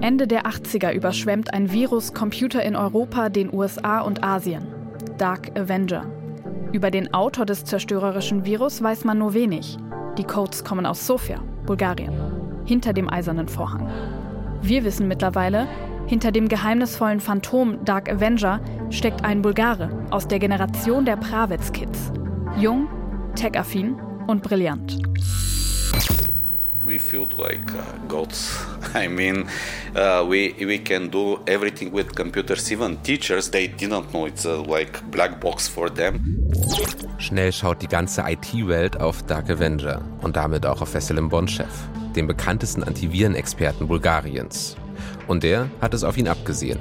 Ende der 80er überschwemmt ein Virus Computer in Europa, den USA und Asien. Dark Avenger. Über den Autor des zerstörerischen Virus weiß man nur wenig. Die Codes kommen aus Sofia, Bulgarien, hinter dem eisernen Vorhang. Wir wissen mittlerweile, hinter dem geheimnisvollen Phantom Dark Avenger steckt ein Bulgare aus der Generation der Pravets-Kids. Jung, tech-affin und brillant. We feel like uh, gods. I mean, uh, we we can do everything with computers. Even teachers, they didn't know it's a like black box for them. Schnell schaut die ganze IT-Welt auf Dark Avenger und damit auch auf Veselin Bonchev, den bekanntesten Antivirenexperten Bulgariens. Und der hat es auf ihn abgesehen.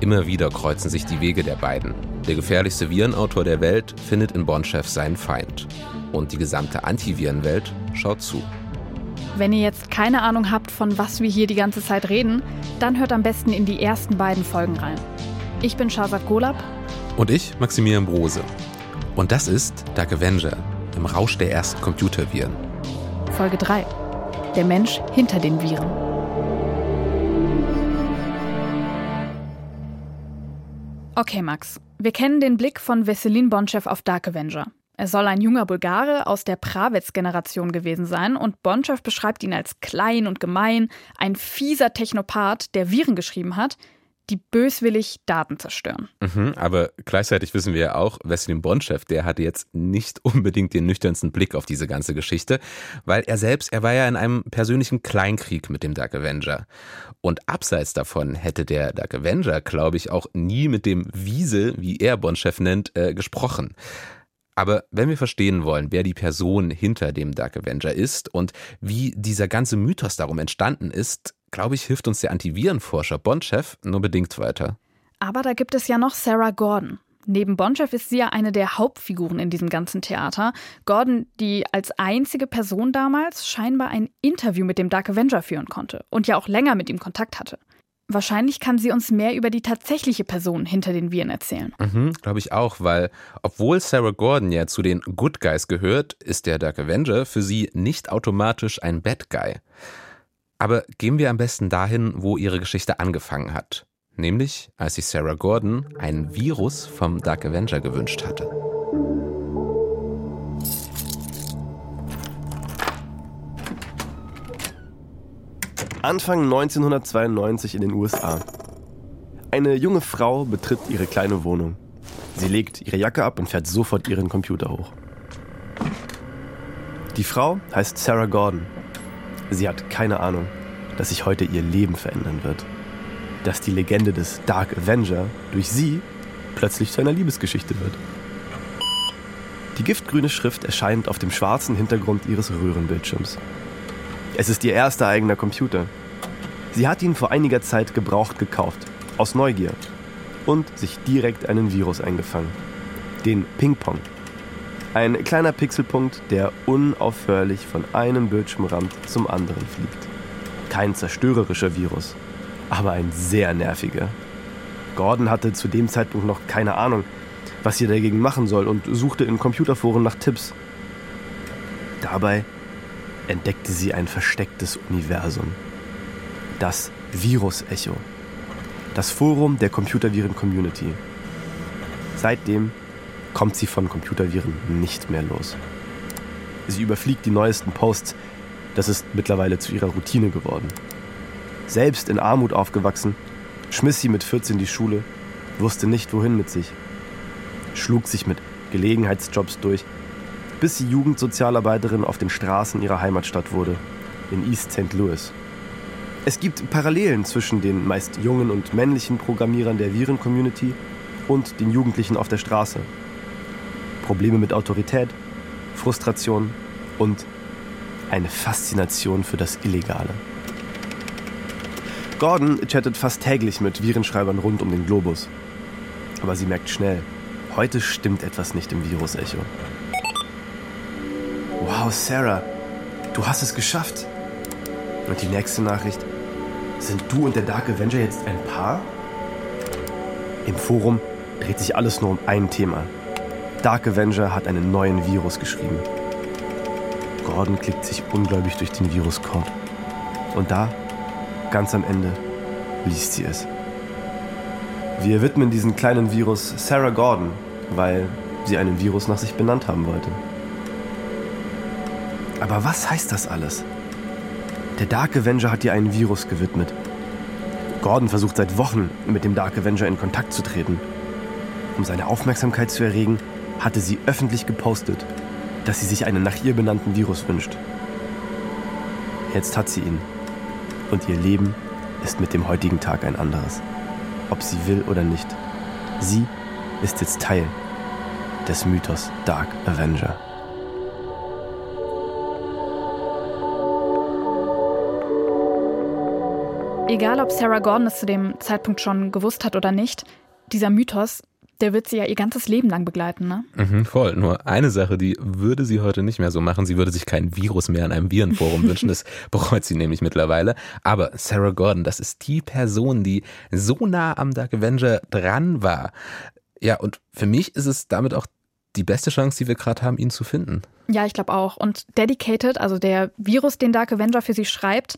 Immer wieder kreuzen sich die Wege der beiden. Der gefährlichste Virenautor der Welt findet in Bonchev seinen Feind. Und die gesamte Antivirenwelt schaut zu. Wenn ihr jetzt keine Ahnung habt, von was wir hier die ganze Zeit reden, dann hört am besten in die ersten beiden Folgen rein. Ich bin Shazad Golab. Und ich, Maximilian Brose. Und das ist Dark Avenger im Rausch der ersten Computerviren. Folge 3. Der Mensch hinter den Viren. Okay, Max. Wir kennen den Blick von Veselin Bonchev auf Dark Avenger. Er soll ein junger Bulgare aus der Pravets-Generation gewesen sein und Bonchev beschreibt ihn als klein und gemein, ein fieser Technopath, der Viren geschrieben hat, die böswillig Daten zerstören. Mhm, aber gleichzeitig wissen wir ja auch, Wesley Bonchev, der hatte jetzt nicht unbedingt den nüchternsten Blick auf diese ganze Geschichte, weil er selbst, er war ja in einem persönlichen Kleinkrieg mit dem Dark Avenger. Und abseits davon hätte der Dark Avenger, glaube ich, auch nie mit dem Wiese, wie er Bonchev nennt, äh, gesprochen. Aber wenn wir verstehen wollen, wer die Person hinter dem Dark Avenger ist und wie dieser ganze Mythos darum entstanden ist, glaube ich, hilft uns der Antivirenforscher Bonchev nur bedingt weiter. Aber da gibt es ja noch Sarah Gordon. Neben Bonchev ist sie ja eine der Hauptfiguren in diesem ganzen Theater. Gordon, die als einzige Person damals scheinbar ein Interview mit dem Dark Avenger führen konnte und ja auch länger mit ihm Kontakt hatte. Wahrscheinlich kann sie uns mehr über die tatsächliche Person hinter den Viren erzählen. Mhm, Glaube ich auch, weil obwohl Sarah Gordon ja zu den Good Guys gehört, ist der Dark Avenger für sie nicht automatisch ein Bad Guy. Aber gehen wir am besten dahin, wo ihre Geschichte angefangen hat. Nämlich, als sich Sarah Gordon ein Virus vom Dark Avenger gewünscht hatte. Anfang 1992 in den USA. Eine junge Frau betritt ihre kleine Wohnung. Sie legt ihre Jacke ab und fährt sofort ihren Computer hoch. Die Frau heißt Sarah Gordon. Sie hat keine Ahnung, dass sich heute ihr Leben verändern wird. Dass die Legende des Dark Avenger durch sie plötzlich zu einer Liebesgeschichte wird. Die giftgrüne Schrift erscheint auf dem schwarzen Hintergrund ihres Röhrenbildschirms. Es ist ihr erster eigener Computer. Sie hat ihn vor einiger Zeit gebraucht gekauft, aus Neugier, und sich direkt einen Virus eingefangen. Den Ping-Pong. Ein kleiner Pixelpunkt, der unaufhörlich von einem Bildschirmrand zum anderen fliegt. Kein zerstörerischer Virus, aber ein sehr nerviger. Gordon hatte zu dem Zeitpunkt noch keine Ahnung, was sie dagegen machen soll und suchte in Computerforen nach Tipps. Dabei entdeckte sie ein verstecktes Universum. Das Virus-Echo. Das Forum der Computerviren-Community. Seitdem kommt sie von Computerviren nicht mehr los. Sie überfliegt die neuesten Posts. Das ist mittlerweile zu ihrer Routine geworden. Selbst in Armut aufgewachsen, schmiss sie mit 14 die Schule, wusste nicht wohin mit sich, schlug sich mit Gelegenheitsjobs durch, bis sie Jugendsozialarbeiterin auf den Straßen ihrer Heimatstadt wurde, in East St. Louis. Es gibt Parallelen zwischen den meist jungen und männlichen Programmierern der Viren-Community und den Jugendlichen auf der Straße. Probleme mit Autorität, Frustration und eine Faszination für das Illegale. Gordon chattet fast täglich mit Virenschreibern rund um den Globus. Aber sie merkt schnell, heute stimmt etwas nicht im Virus-Echo. Wow, Sarah, du hast es geschafft. Und die nächste Nachricht. Sind du und der Dark Avenger jetzt ein Paar? Im Forum dreht sich alles nur um ein Thema. Dark Avenger hat einen neuen Virus geschrieben. Gordon klickt sich ungläubig durch den Viruscode. Und da ganz am Ende liest sie es. Wir widmen diesen kleinen Virus Sarah Gordon, weil sie einen Virus nach sich benannt haben wollte. Aber was heißt das alles? Der Dark Avenger hat ihr einen Virus gewidmet. Gordon versucht seit Wochen, mit dem Dark Avenger in Kontakt zu treten. Um seine Aufmerksamkeit zu erregen, hatte sie öffentlich gepostet, dass sie sich einen nach ihr benannten Virus wünscht. Jetzt hat sie ihn. Und ihr Leben ist mit dem heutigen Tag ein anderes. Ob sie will oder nicht. Sie ist jetzt Teil des Mythos Dark Avenger. Egal, ob Sarah Gordon es zu dem Zeitpunkt schon gewusst hat oder nicht, dieser Mythos, der wird sie ja ihr ganzes Leben lang begleiten, ne? Mhm, voll. Nur eine Sache, die würde sie heute nicht mehr so machen. Sie würde sich kein Virus mehr in einem Virenforum wünschen. Das bereut sie nämlich mittlerweile. Aber Sarah Gordon, das ist die Person, die so nah am Dark Avenger dran war. Ja, und für mich ist es damit auch die beste Chance, die wir gerade haben, ihn zu finden. Ja, ich glaube auch. Und Dedicated, also der Virus, den Dark Avenger für sie schreibt,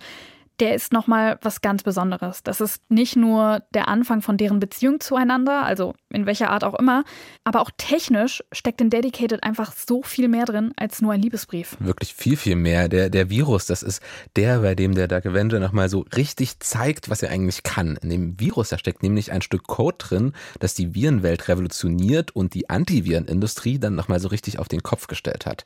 der ist nochmal was ganz Besonderes. Das ist nicht nur der Anfang von deren Beziehung zueinander, also in welcher Art auch immer, aber auch technisch steckt in Dedicated einfach so viel mehr drin als nur ein Liebesbrief. Wirklich viel, viel mehr. Der, der Virus, das ist der, bei dem der Dark Avenger nochmal so richtig zeigt, was er eigentlich kann. In dem Virus, da steckt nämlich ein Stück Code drin, das die Virenwelt revolutioniert und die Antivirenindustrie dann nochmal so richtig auf den Kopf gestellt hat.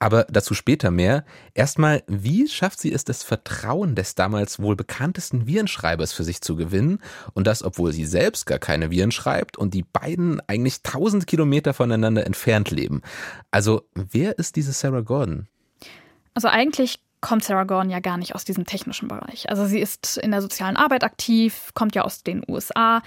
Aber dazu später mehr. Erstmal, wie schafft sie es, das Vertrauen des damals wohl bekanntesten Virenschreibers für sich zu gewinnen? Und das, obwohl sie selbst gar keine Viren schreibt und die beiden eigentlich tausend Kilometer voneinander entfernt leben. Also, wer ist diese Sarah Gordon? Also eigentlich kommt Sarah Gordon ja gar nicht aus diesem technischen Bereich. Also sie ist in der sozialen Arbeit aktiv, kommt ja aus den USA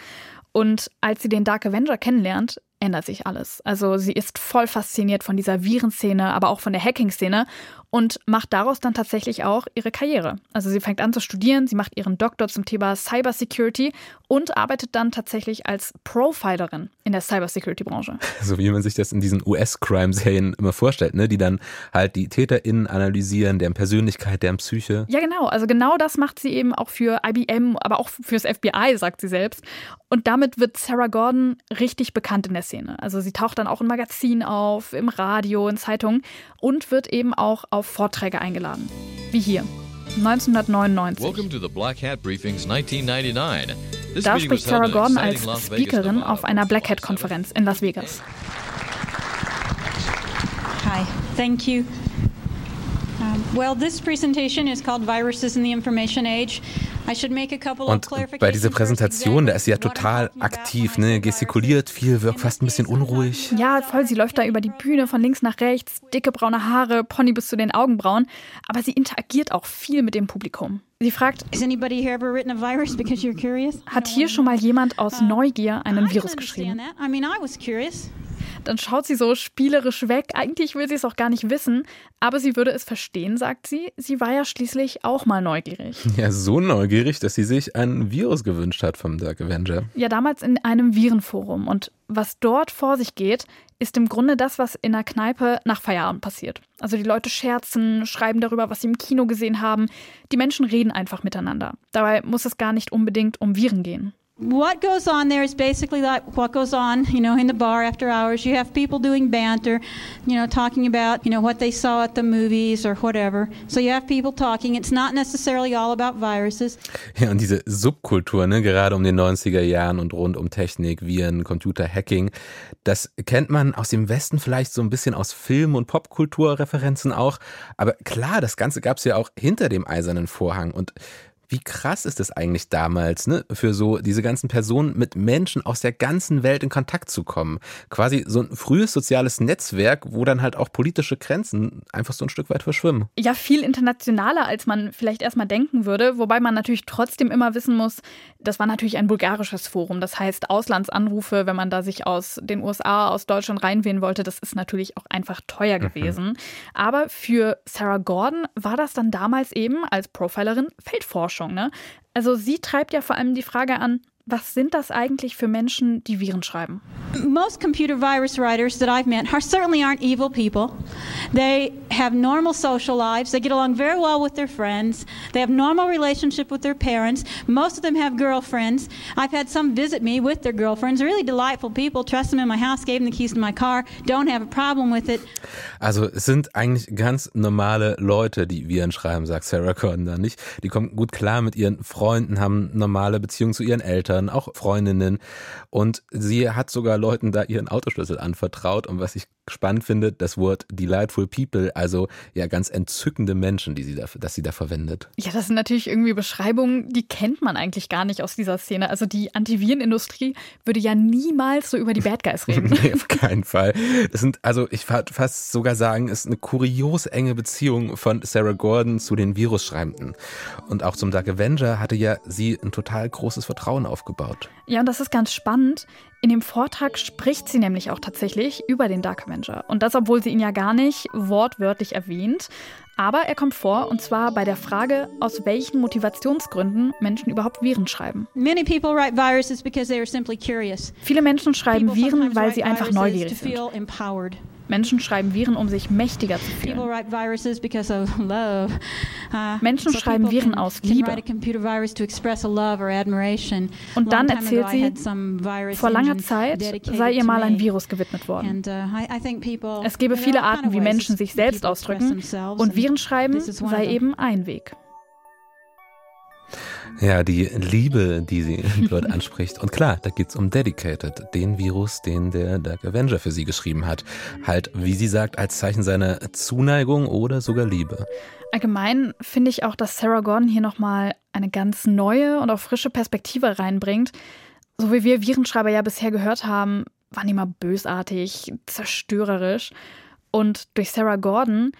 und als sie den Dark Avenger kennenlernt, ändert sich alles. Also sie ist voll fasziniert von dieser Virenszene, aber auch von der Hacking-Szene und macht daraus dann tatsächlich auch ihre Karriere. Also sie fängt an zu studieren, sie macht ihren Doktor zum Thema Cybersecurity und arbeitet dann tatsächlich als Profilerin in der Cybersecurity-Branche. So wie man sich das in diesen US-Crime-Serien immer vorstellt, ne? die dann halt die TäterInnen analysieren, deren Persönlichkeit, deren Psyche. Ja, genau. Also genau das macht sie eben auch für IBM, aber auch fürs FBI, sagt sie selbst. Und damit wird Sarah Gordon richtig bekannt in der Szene. Also sie taucht dann auch in Magazinen auf, im Radio, in Zeitungen und wird eben auch auf Vorträge eingeladen. Wie hier. 1999. Da spricht Sarah Gordon als Speakerin auf einer Black Hat Konferenz in Las Vegas. Hi, thank you. Und bei dieser Präsentation, da ist sie ja total aktiv, ne? gestikuliert viel, wirkt fast ein bisschen unruhig. Ja, voll. Sie läuft da über die Bühne von links nach rechts, dicke braune Haare, Pony bis zu den Augenbrauen. Aber sie interagiert auch viel mit dem Publikum. Sie fragt, hat hier schon mal jemand aus Neugier einen Virus geschrieben? Dann schaut sie so spielerisch weg. Eigentlich will sie es auch gar nicht wissen, aber sie würde es verstehen, sagt sie. Sie war ja schließlich auch mal neugierig. Ja, so neugierig, dass sie sich ein Virus gewünscht hat vom Dark Avenger. Ja, damals in einem Virenforum. Und was dort vor sich geht, ist im Grunde das, was in der Kneipe nach Feierabend passiert. Also die Leute scherzen, schreiben darüber, was sie im Kino gesehen haben. Die Menschen reden einfach miteinander. Dabei muss es gar nicht unbedingt um Viren gehen. What goes on there is basically like what goes on, you know, in the bar after hours. You have people doing banter, you know, talking about, you know, what they saw at the movies or whatever. So you have people talking. It's not necessarily all about viruses. Ja, und diese Subkultur, ne, gerade um den 90er Jahren und rund um Technik, Viren, Computer, Hacking, das kennt man aus dem Westen vielleicht so ein bisschen aus Film- und Popkulturreferenzen auch. Aber klar, das Ganze gab es ja auch hinter dem eisernen Vorhang und wie krass ist es eigentlich damals, ne, für so diese ganzen Personen mit Menschen aus der ganzen Welt in Kontakt zu kommen? Quasi so ein frühes soziales Netzwerk, wo dann halt auch politische Grenzen einfach so ein Stück weit verschwimmen. Ja, viel internationaler, als man vielleicht erstmal denken würde, wobei man natürlich trotzdem immer wissen muss, das war natürlich ein bulgarisches Forum. Das heißt, Auslandsanrufe, wenn man da sich aus den USA, aus Deutschland reinwählen wollte, das ist natürlich auch einfach teuer mhm. gewesen. Mhm. Aber für Sarah Gordon war das dann damals eben als Profilerin Feldforschung. Forschung. Ne? Also sie treibt ja vor allem die Frage an, was sind das eigentlich für Menschen, die Viren schreiben? Most computer virus writers that I've met are certainly aren't evil people. They have normal social lives. They get along very well with their friends. They have normal relationship with their parents. Most of them have girlfriends. I've had some visit me with their girlfriends. Really delightful people. Trust them in my house. Gave them the keys to my car. Don't have a problem with it. Also es sind eigentlich ganz normale Leute, die Viren schreiben, sagt Sarah Connor nicht. Die kommen gut klar mit ihren Freunden, haben normale Beziehungen zu ihren Eltern, auch Freundinnen. Und sie hat sogar Leuten da ihren Autoschlüssel anvertraut. Und was ich spannend finde, das Wort delightful people, also ja ganz entzückende Menschen, die sie da, dass sie da verwendet. Ja, das sind natürlich irgendwie Beschreibungen, die kennt man eigentlich gar nicht aus dieser Szene. Also die Antivirenindustrie würde ja niemals so über die Bad Guys reden. nee, auf keinen Fall. Es sind, also ich würde fast sogar sagen, es ist eine kurios enge Beziehung von Sarah Gordon zu den Virusschreibenden. Und auch zum Dark Avenger hatte ja sie ein total großes Vertrauen aufgebaut. Ja, und das ist ganz spannend. In dem Vortrag spricht sie nämlich auch tatsächlich über den Dark Avenger. Und das, obwohl sie ihn ja gar nicht wortwörtlich erwähnt. Aber er kommt vor, und zwar bei der Frage, aus welchen Motivationsgründen Menschen überhaupt Viren schreiben. Many people write viruses because they are simply curious. Viele Menschen schreiben Viren, weil sie einfach neugierig sind. Menschen schreiben Viren, um sich mächtiger zu fühlen. Menschen schreiben Viren aus Liebe. Und dann erzählt sie, Vor langer Zeit sei ihr mal ein. Virus gewidmet worden. Uh, Es gebe viele Arten, wie Menschen sich selbst ausdrücken und and Viren schreiben this is one of sei eben ein Weg. Ja, die Liebe, die sie dort anspricht. Und klar, da geht's um Dedicated, den Virus, den der Dark Avenger für sie geschrieben hat. Halt, wie sie sagt, als Zeichen seiner Zuneigung oder sogar Liebe. Allgemein finde ich auch, dass Sarah Gordon hier nochmal eine ganz neue und auch frische Perspektive reinbringt. So wie wir Virenschreiber ja bisher gehört haben, waren die immer bösartig, zerstörerisch. Und durch Sarah Gordon,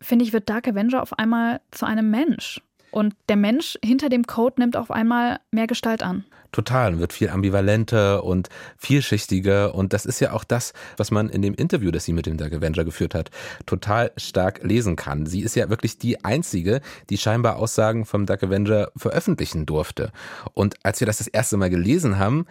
finde ich, wird Dark Avenger auf einmal zu einem Mensch. Und der Mensch hinter dem Code nimmt auf einmal mehr Gestalt an. Total, wird viel ambivalenter und vielschichtiger. Und das ist ja auch das, was man in dem Interview, das sie mit dem Dark Avenger geführt hat, total stark lesen kann. Sie ist ja wirklich die einzige, die scheinbar Aussagen vom Dark Avenger veröffentlichen durfte. Und als wir das das erste Mal gelesen haben,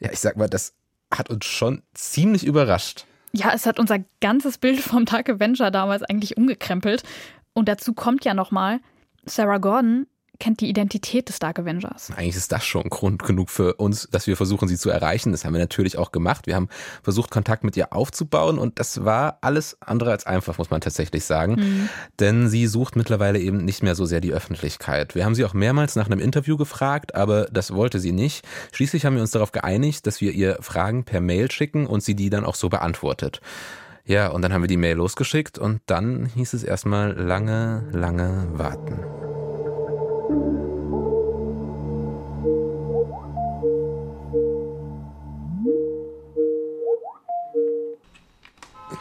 ja, ich sag mal, das hat uns schon ziemlich überrascht. Ja, es hat unser ganzes Bild vom Dark Avenger damals eigentlich umgekrempelt. Und dazu kommt ja nochmal, Sarah Gordon kennt die Identität des Dark Avengers. Eigentlich ist das schon Grund genug für uns, dass wir versuchen, sie zu erreichen. Das haben wir natürlich auch gemacht. Wir haben versucht, Kontakt mit ihr aufzubauen und das war alles andere als einfach, muss man tatsächlich sagen. Mhm. Denn sie sucht mittlerweile eben nicht mehr so sehr die Öffentlichkeit. Wir haben sie auch mehrmals nach einem Interview gefragt, aber das wollte sie nicht. Schließlich haben wir uns darauf geeinigt, dass wir ihr Fragen per Mail schicken und sie die dann auch so beantwortet. Ja, und dann haben wir die Mail losgeschickt und dann hieß es erstmal lange, lange warten.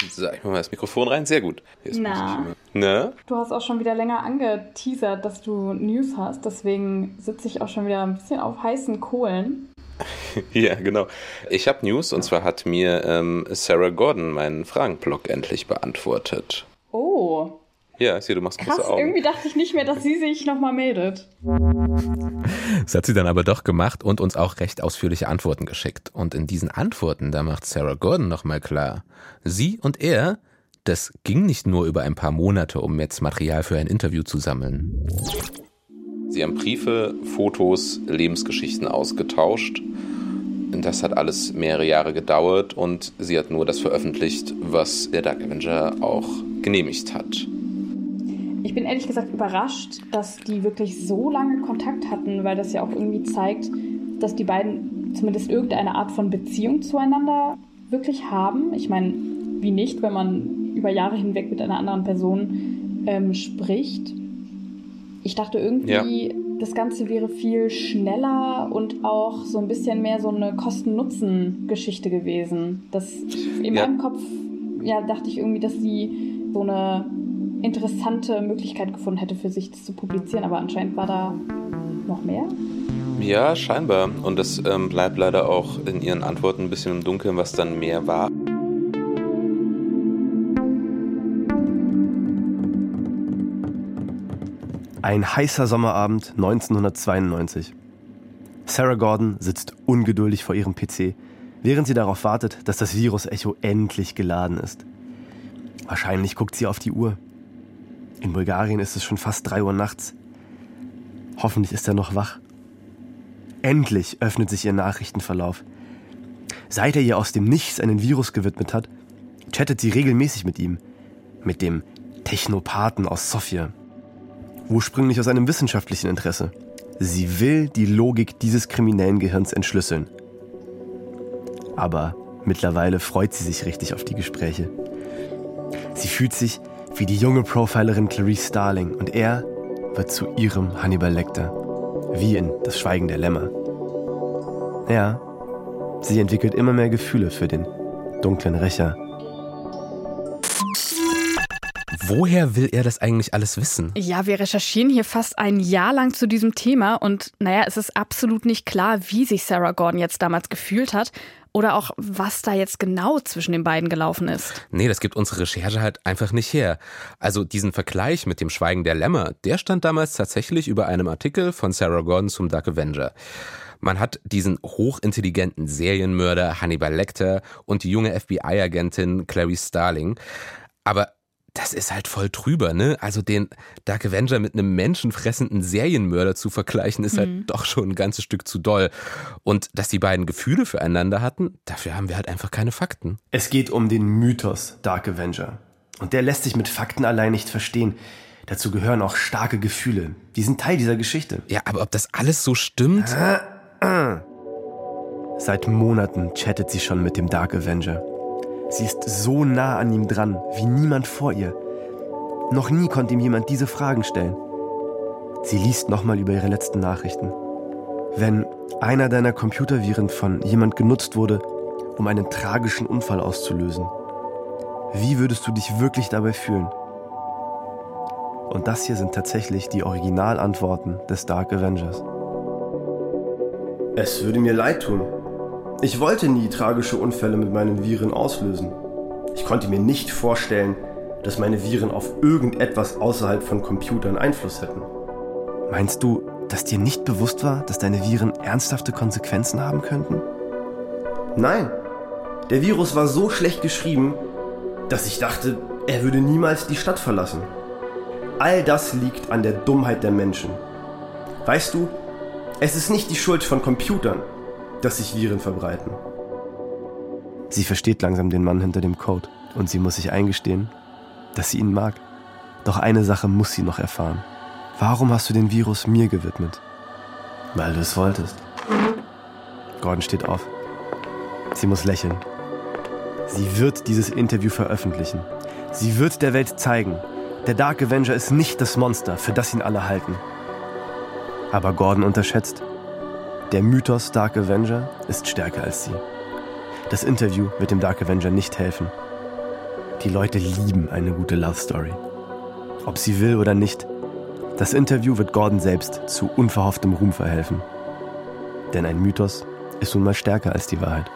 So, ich mach mal das Mikrofon rein. Sehr gut. Jetzt Na. Ne? Du hast auch schon wieder länger angeteasert, dass du News hast. Deswegen sitze ich auch schon wieder ein bisschen auf heißen Kohlen. Ja, genau. Ich habe News und zwar hat mir ähm, Sarah Gordon meinen Fragenblock endlich beantwortet. Oh, Ja, ich sehe, du machst krass. große Augen. Irgendwie dachte ich nicht mehr, dass sie sich nochmal meldet. Das hat sie dann aber doch gemacht und uns auch recht ausführliche Antworten geschickt. Und in diesen Antworten, da macht Sarah Gordon nochmal klar, sie und er, das ging nicht nur über ein paar Monate, um jetzt Material für ein Interview zu sammeln. Sie haben Briefe, Fotos, Lebensgeschichten ausgetauscht. Das hat alles mehrere Jahre gedauert und sie hat nur das veröffentlicht, was der Dark Avenger auch genehmigt hat. Ich bin ehrlich gesagt überrascht, dass die wirklich so lange Kontakt hatten, weil das ja auch irgendwie zeigt, dass die beiden zumindest irgendeine Art von Beziehung zueinander wirklich haben. Ich meine, wie nicht, wenn man über Jahre hinweg mit einer anderen Person ähm, spricht. Ich dachte irgendwie, das Ganze wäre viel schneller und auch so ein bisschen mehr so eine Kosten-Nutzen-Geschichte gewesen. Das in Ja. meinem Kopf ja, dachte ich irgendwie, dass sie so eine interessante Möglichkeit gefunden hätte für sich das zu publizieren, aber anscheinend war da noch mehr. Ja, scheinbar. Und das ähm, bleibt leider auch in ihren Antworten ein bisschen im Dunkeln, was dann mehr war. Ein heißer Sommerabend 1992. Sarah Gordon sitzt ungeduldig vor ihrem PC, während sie darauf wartet, dass das Virus-Echo endlich geladen ist. Wahrscheinlich guckt sie auf die Uhr. In Bulgarien ist es schon fast 3 Uhr nachts. Hoffentlich ist er noch wach. Endlich öffnet sich ihr Nachrichtenverlauf. Seit er ihr aus dem Nichts einen Virus gewidmet hat, chattet sie regelmäßig mit ihm. Mit dem Technopathen aus Sofia. Ursprünglich aus einem wissenschaftlichen Interesse. Sie will die Logik dieses kriminellen Gehirns entschlüsseln. Aber mittlerweile freut sie sich richtig auf die Gespräche. Sie fühlt sich wie die junge Profilerin Clarice Starling und er wird zu ihrem Hannibal Lecter. Wie in Das Schweigen der Lämmer. Ja, sie entwickelt immer mehr Gefühle für den dunklen Rächer Woher will er das eigentlich alles wissen? Ja, wir recherchieren hier fast ein Jahr lang zu diesem Thema und naja, es ist absolut nicht klar, wie sich Sarah Gordon jetzt damals gefühlt hat oder auch was da jetzt genau zwischen den beiden gelaufen ist. Nee, das gibt unsere Recherche halt einfach nicht her. Also diesen Vergleich mit dem Schweigen der Lämmer, der stand damals tatsächlich über einem Artikel von Sarah Gordon zum Dark Avenger. Man hat diesen hochintelligenten Serienmörder Hannibal Lecter und die junge FBI-Agentin Clarice Starling. Aber das ist halt voll drüber, ne? Also den Dark Avenger mit einem menschenfressenden Serienmörder zu vergleichen, ist halt mhm. halt doch schon ein ganzes Stück zu doll. Und dass die beiden Gefühle füreinander hatten, dafür haben wir halt einfach keine Fakten. Es geht um den Mythos Dark Avenger. Und der lässt sich mit Fakten allein nicht verstehen. Dazu gehören auch starke Gefühle. Die sind Teil dieser Geschichte. Ja, aber ob das alles so stimmt? Äh, äh. Seit Monaten chattet sie schon mit dem Dark Avenger. Sie ist so nah an ihm dran, wie niemand vor ihr. Noch nie konnte ihm jemand diese Fragen stellen. Sie liest nochmal über ihre letzten Nachrichten. Wenn einer deiner Computerviren von jemand genutzt wurde, um einen tragischen Unfall auszulösen, wie würdest du dich wirklich dabei fühlen? Und das hier sind tatsächlich die Originalantworten des Dark Avengers. Es würde mir leid tun, ich wollte nie tragische Unfälle mit meinen Viren auslösen. Ich konnte mir nicht vorstellen, dass meine Viren auf irgendetwas außerhalb von Computern Einfluss hätten. Meinst du, dass dir nicht bewusst war, dass deine Viren ernsthafte Konsequenzen haben könnten? Nein. Der Virus war so schlecht geschrieben, dass ich dachte, er würde niemals die Stadt verlassen. All das liegt an der Dummheit der Menschen. Weißt du, es ist nicht die Schuld von Computern, dass sich Viren verbreiten. Sie versteht langsam den Mann hinter dem Code und sie muss sich eingestehen, dass sie ihn mag. Doch eine Sache muss sie noch erfahren. Warum hast du den Virus mir gewidmet? Weil du es wolltest. Gordon steht auf. Sie muss lächeln. Sie wird dieses Interview veröffentlichen. Sie wird der Welt zeigen, der Dark Avenger ist nicht das Monster, für das ihn alle halten. Aber Gordon unterschätzt, der Mythos Dark Avenger ist stärker als sie. Das Interview wird dem Dark Avenger nicht helfen. Die Leute lieben eine gute Love Story. Ob sie will oder nicht, das Interview wird Gordon selbst zu unverhofftem Ruhm verhelfen. Denn ein Mythos ist nun mal stärker als die Wahrheit.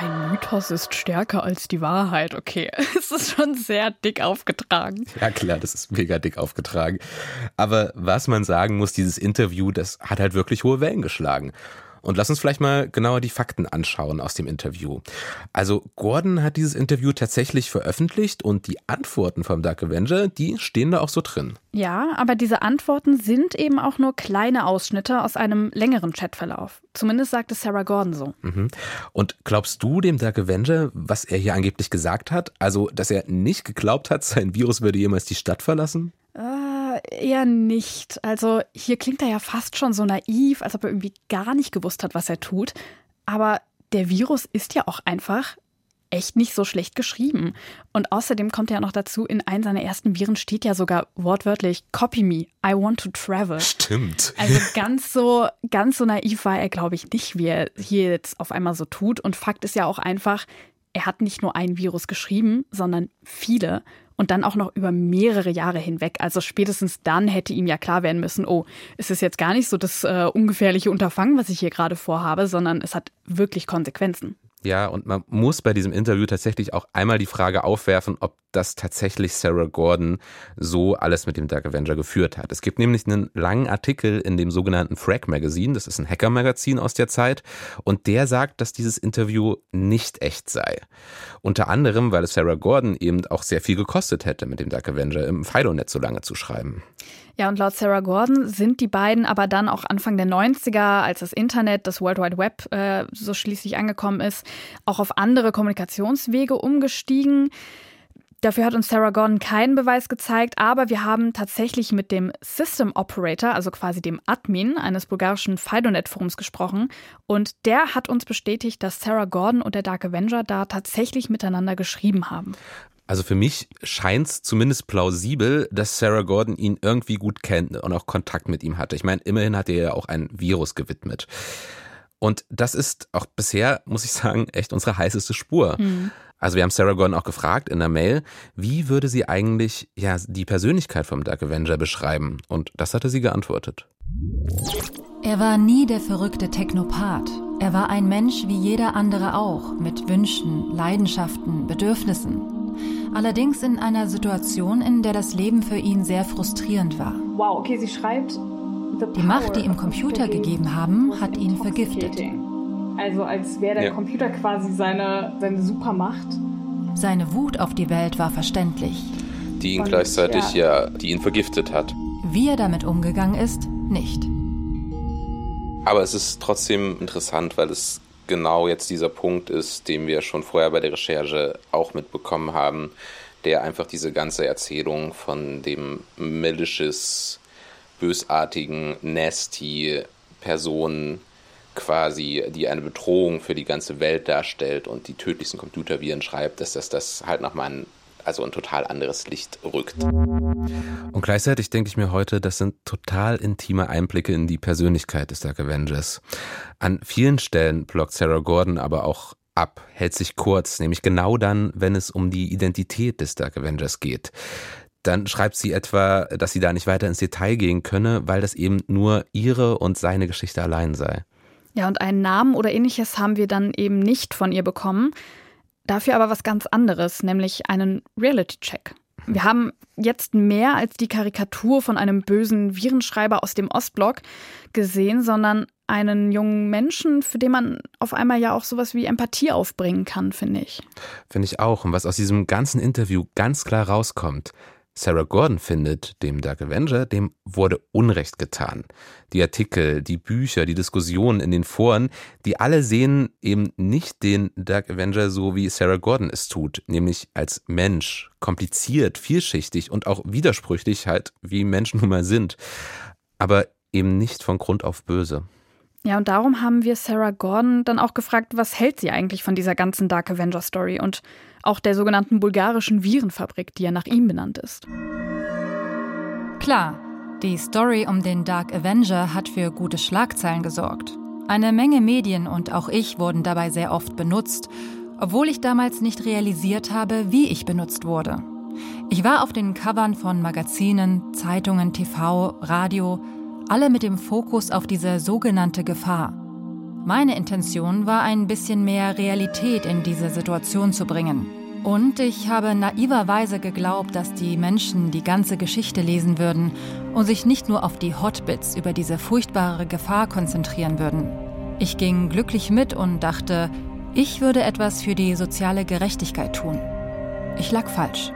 Ein Mythos ist stärker als die Wahrheit. Okay, es ist schon sehr dick aufgetragen. Ja klar, das ist mega dick aufgetragen. Aber was man sagen muss, dieses Interview, das hat halt wirklich hohe Wellen geschlagen. Und lass uns vielleicht mal genauer die Fakten anschauen aus dem Interview. Also Gordon hat dieses Interview tatsächlich veröffentlicht und die Antworten vom Dark Avenger, die stehen da auch so drin. Ja, aber diese Antworten sind eben auch nur kleine Ausschnitte aus einem längeren Chatverlauf. Zumindest sagte Sarah Gordon so. Mhm. Und glaubst du dem Dark Avenger, was er hier angeblich gesagt hat? Also, dass er nicht geglaubt hat, sein Virus würde jemals die Stadt verlassen? Äh, eher nicht. Also hier klingt er ja fast schon so naiv, als ob er irgendwie gar nicht gewusst hat, was er tut. Aber der Virus ist ja auch einfach echt nicht so schlecht geschrieben. Und außerdem kommt ja noch dazu, in einem seiner ersten Viren steht ja sogar wortwörtlich Copy me, I want to travel. Stimmt. Also ganz so, ganz so naiv war er, glaube ich, nicht, wie er hier jetzt auf einmal so tut. Und Fakt ist ja auch einfach, er hat nicht nur ein Virus geschrieben, sondern viele und dann auch noch über mehrere Jahre hinweg. Also spätestens dann hätte ihm ja klar werden müssen, oh, es ist jetzt gar nicht so das äh, ungefährliche Unterfangen, was ich hier gerade vorhabe, sondern es hat wirklich Konsequenzen. Ja, und man muss bei diesem Interview tatsächlich auch einmal die Frage aufwerfen, ob das tatsächlich Sarah Gordon so alles mit dem Dark Avenger geführt hat. Es gibt nämlich einen langen Artikel in dem sogenannten Frag Magazine, das ist ein Hacker-Magazin aus der Zeit, und der sagt, dass dieses Interview nicht echt sei. Unter anderem, weil es Sarah Gordon eben auch sehr viel gekostet hätte, mit dem Dark Avenger im Fido-Net so lange zu schreiben. Ja, und laut Sarah Gordon sind die beiden aber dann auch Anfang der 90er, als das Internet, das World Wide Web äh, so schließlich angekommen ist, auch auf andere Kommunikationswege umgestiegen. Dafür hat uns Sarah Gordon keinen Beweis gezeigt, aber wir haben tatsächlich mit dem System Operator, also quasi dem Admin eines bulgarischen FidoNet-Forums gesprochen. Und der hat uns bestätigt, dass Sarah Gordon und der Dark Avenger da tatsächlich miteinander geschrieben haben. Also für mich scheint es zumindest plausibel, dass Sarah Gordon ihn irgendwie gut kennt und auch Kontakt mit ihm hatte. Ich meine, immerhin hat er ja auch ein Virus gewidmet. Und das ist auch bisher, muss ich sagen, echt unsere heißeste Spur. Mhm. Also wir haben Sarah Gordon auch gefragt in der Mail, wie würde sie eigentlich ja die Persönlichkeit vom Dark Avenger beschreiben? Und das hatte sie geantwortet. Er war nie der verrückte Technopath. Er war ein Mensch wie jeder andere auch, mit Wünschen, Leidenschaften, Bedürfnissen. Allerdings in einer Situation, in der das Leben für ihn sehr frustrierend war. Wow, okay, sie schreibt. Die Macht, die ihm Computer gegeben haben, hat ihn vergiftet. Also als wäre der ja. Computer quasi seine, seine Supermacht. Seine Wut auf die Welt war verständlich. Die ihn gleichzeitig ja. ja, die ihn vergiftet hat. Wie er damit umgegangen ist, nicht. Aber es ist trotzdem interessant, weil es genau jetzt dieser Punkt ist, den wir schon vorher bei der Recherche auch mitbekommen haben, der einfach diese ganze Erzählung von dem malicious, bösartigen, nasty Person quasi, die eine Bedrohung für die ganze Welt darstellt und die tödlichsten Computerviren schreibt, dass das das halt nochmal ein also ein total anderes Licht rückt. Und gleichzeitig denke ich mir heute, das sind total intime Einblicke in die Persönlichkeit des Dark Avengers. An vielen Stellen blockt Sarah Gordon aber auch ab, hält sich kurz, nämlich genau dann, wenn es um die Identität des Dark Avengers geht. Dann schreibt sie etwa, dass sie da nicht weiter ins Detail gehen könne, weil das eben nur ihre und seine Geschichte allein sei. Ja, und einen Namen oder ähnliches haben wir dann eben nicht von ihr bekommen. Dafür aber was ganz anderes, nämlich einen Reality-Check. Wir haben jetzt mehr als die Karikatur von einem bösen Virenschreiber aus dem Ostblock gesehen, sondern einen jungen Menschen, für den man auf einmal ja auch sowas wie Empathie aufbringen kann, finde ich. Finde ich auch. Und was aus diesem ganzen Interview ganz klar rauskommt, Sarah Gordon findet, dem Dark Avenger, dem wurde Unrecht getan. Die Artikel, die Bücher, die Diskussionen in den Foren, die alle sehen eben nicht den Dark Avenger so, wie Sarah Gordon es tut, nämlich als Mensch, kompliziert, vielschichtig und auch widersprüchlich halt, wie Menschen nun mal sind, aber eben nicht von Grund auf böse. Ja, und darum haben wir Sarah Gordon dann auch gefragt, was hält sie eigentlich von dieser ganzen Dark Avenger Story und auch der sogenannten bulgarischen Virenfabrik, die ja nach ihm benannt ist. Klar, die Story um den Dark Avenger hat für gute Schlagzeilen gesorgt. Eine Menge Medien und auch ich wurden dabei sehr oft benutzt, obwohl ich damals nicht realisiert habe, wie ich benutzt wurde. Ich war auf den Covern von Magazinen, Zeitungen, TV, Radio, alle mit dem Fokus auf diese sogenannte Gefahr. Meine Intention war ein bisschen mehr Realität in diese Situation zu bringen. Und ich habe naiverweise geglaubt, dass die Menschen die ganze Geschichte lesen würden und sich nicht nur auf die Hotbits über diese furchtbare Gefahr konzentrieren würden. Ich ging glücklich mit und dachte, ich würde etwas für die soziale Gerechtigkeit tun. Ich lag falsch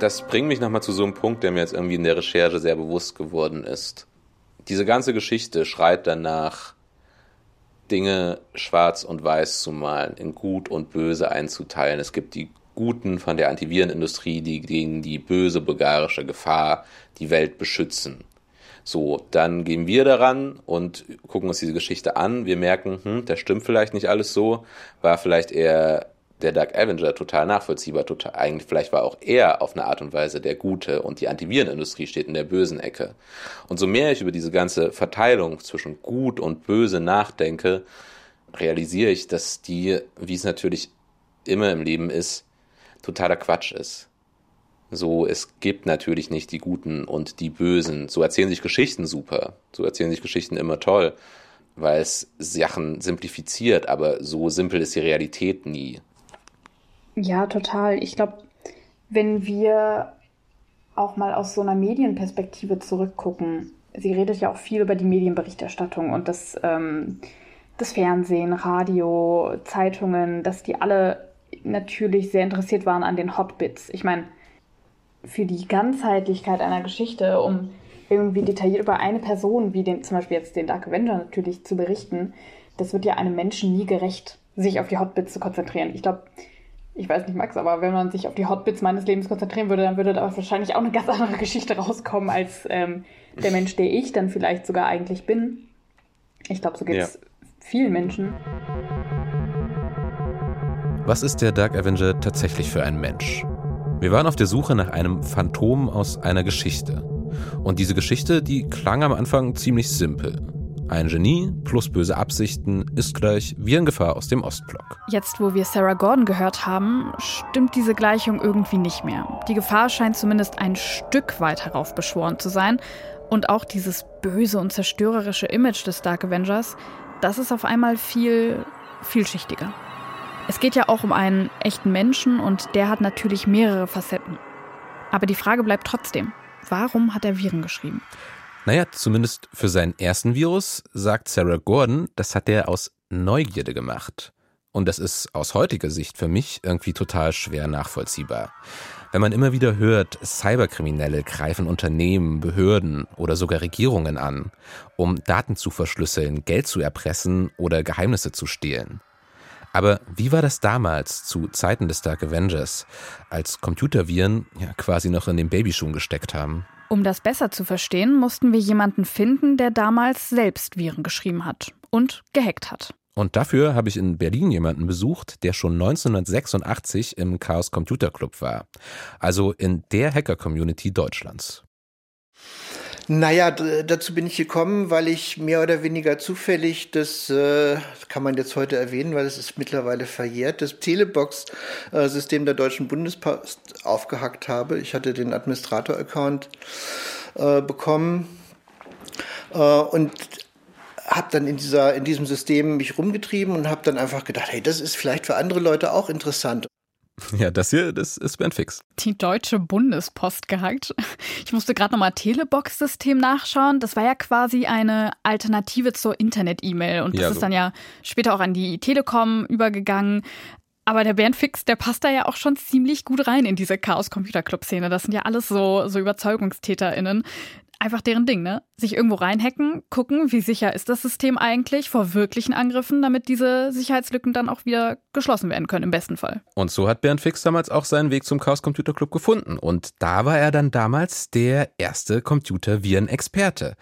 das bringt mich nochmal zu so einem Punkt, der mir jetzt irgendwie in der Recherche sehr bewusst geworden ist. Diese ganze Geschichte schreit danach, Dinge schwarz und weiß zu malen, in gut und böse einzuteilen. Es gibt die Guten von der Antivirenindustrie, die gegen die böse bulgarische Gefahr die Welt beschützen. So, dann gehen wir daran und gucken uns diese Geschichte an. Wir merken, hm, das stimmt vielleicht nicht alles so, war vielleicht eher der Dark Avenger total nachvollziehbar. Total, eigentlich vielleicht war auch er auf eine Art und Weise der Gute und die Antivirenindustrie steht in der bösen Ecke. Und so mehr ich über diese ganze Verteilung zwischen Gut und Böse nachdenke, realisiere ich, dass die, wie es natürlich immer im Leben ist, totaler Quatsch ist. So, es gibt natürlich nicht die Guten und die Bösen. So erzählen sich Geschichten super. So erzählen sich Geschichten immer toll weil es Sachen simplifiziert, aber so simpel ist die Realität nie. Ja, total. Ich glaube, wenn wir auch mal aus so einer Medienperspektive zurückgucken, sie redet ja auch viel über die Medienberichterstattung und das, ähm, das Fernsehen, Radio, Zeitungen, dass die alle natürlich sehr interessiert waren an den Hotbits. Ich meine, für die Ganzheitlichkeit einer Geschichte, um irgendwie detailliert über eine Person, wie den, zum Beispiel jetzt den Dark Avenger natürlich, zu berichten, das wird ja einem Menschen nie gerecht, sich auf die Hotbits zu konzentrieren. Ich glaube, ich weiß nicht, Max, aber wenn man sich auf die Hotbits meines Lebens konzentrieren würde, dann würde da wahrscheinlich auch eine ganz andere Geschichte rauskommen als ähm, der Mensch, der ich dann vielleicht sogar eigentlich bin. Ich glaube, so geht es ja. vielen Menschen. Was ist der Dark Avenger tatsächlich für ein Mensch? Wir waren auf der Suche nach einem Phantom aus einer Geschichte. Und diese Geschichte, die klang am Anfang ziemlich simpel. Ein Genie plus böse Absichten ist gleich Virengefahr aus dem Ostblock. Jetzt, wo wir Sarah Gordon gehört haben, stimmt diese Gleichung irgendwie nicht mehr. Die Gefahr scheint zumindest ein Stück weit heraufbeschworen zu sein. Und auch dieses böse und zerstörerische Image des Dark Avengers, das ist auf einmal viel vielschichtiger. Es geht ja auch um einen echten Menschen und der hat natürlich mehrere Facetten. Aber die Frage bleibt trotzdem, warum hat er Viren geschrieben? Naja, zumindest für seinen ersten Virus sagt Sarah Gordon, das hat er aus Neugierde gemacht. Und das ist aus heutiger Sicht für mich irgendwie total schwer nachvollziehbar. Wenn man immer wieder hört, Cyberkriminelle greifen Unternehmen, Behörden oder sogar Regierungen an, um Daten zu verschlüsseln, Geld zu erpressen oder Geheimnisse zu stehlen. Aber wie war das damals zu Zeiten des Dark Avengers, als Computerviren ja quasi noch in den Babyschuhen gesteckt haben? Um das besser zu verstehen, mussten wir jemanden finden, der damals selbst Viren geschrieben hat und gehackt hat. Und dafür habe ich in Berlin jemanden besucht, der schon 1986 im Chaos Computer Club war. Also in der Hacker-Community Deutschlands. Naja, dazu bin ich gekommen, weil ich mehr oder weniger zufällig das, äh, kann man jetzt heute erwähnen, weil es ist mittlerweile verjährt, das Telebox-System der Deutschen Bundespost aufgehackt habe. Ich hatte den Administrator-Account äh, bekommen äh, und habe dann in, dieser, in diesem System mich rumgetrieben und habe dann einfach gedacht, hey, das ist vielleicht für andere Leute auch interessant. Ja, das hier, das ist Ben Fix. Die Deutsche Bundespost gehackt. Ich musste gerade nochmal Telebox-System nachschauen. Das war ja quasi eine Alternative zur Internet-E-Mail. Und das ja, so. ist dann ja später auch an die Telekom übergegangen. Aber der Bernd Fix, der passt da ja auch schon ziemlich gut rein in diese Chaos Computer Club Szene. Das sind ja alles so, so UberzeugungstäterInnen einfach deren Ding, ne? Sich irgendwo reinhacken, gucken, wie sicher ist das System eigentlich vor wirklichen Angriffen, damit diese Sicherheitslücken dann auch wieder geschlossen werden können, im besten Fall. Und so hat Bernd Fix damals auch seinen Weg zum Chaos Computer Club gefunden. Und da war er dann damals der erste Computerviren-Experte.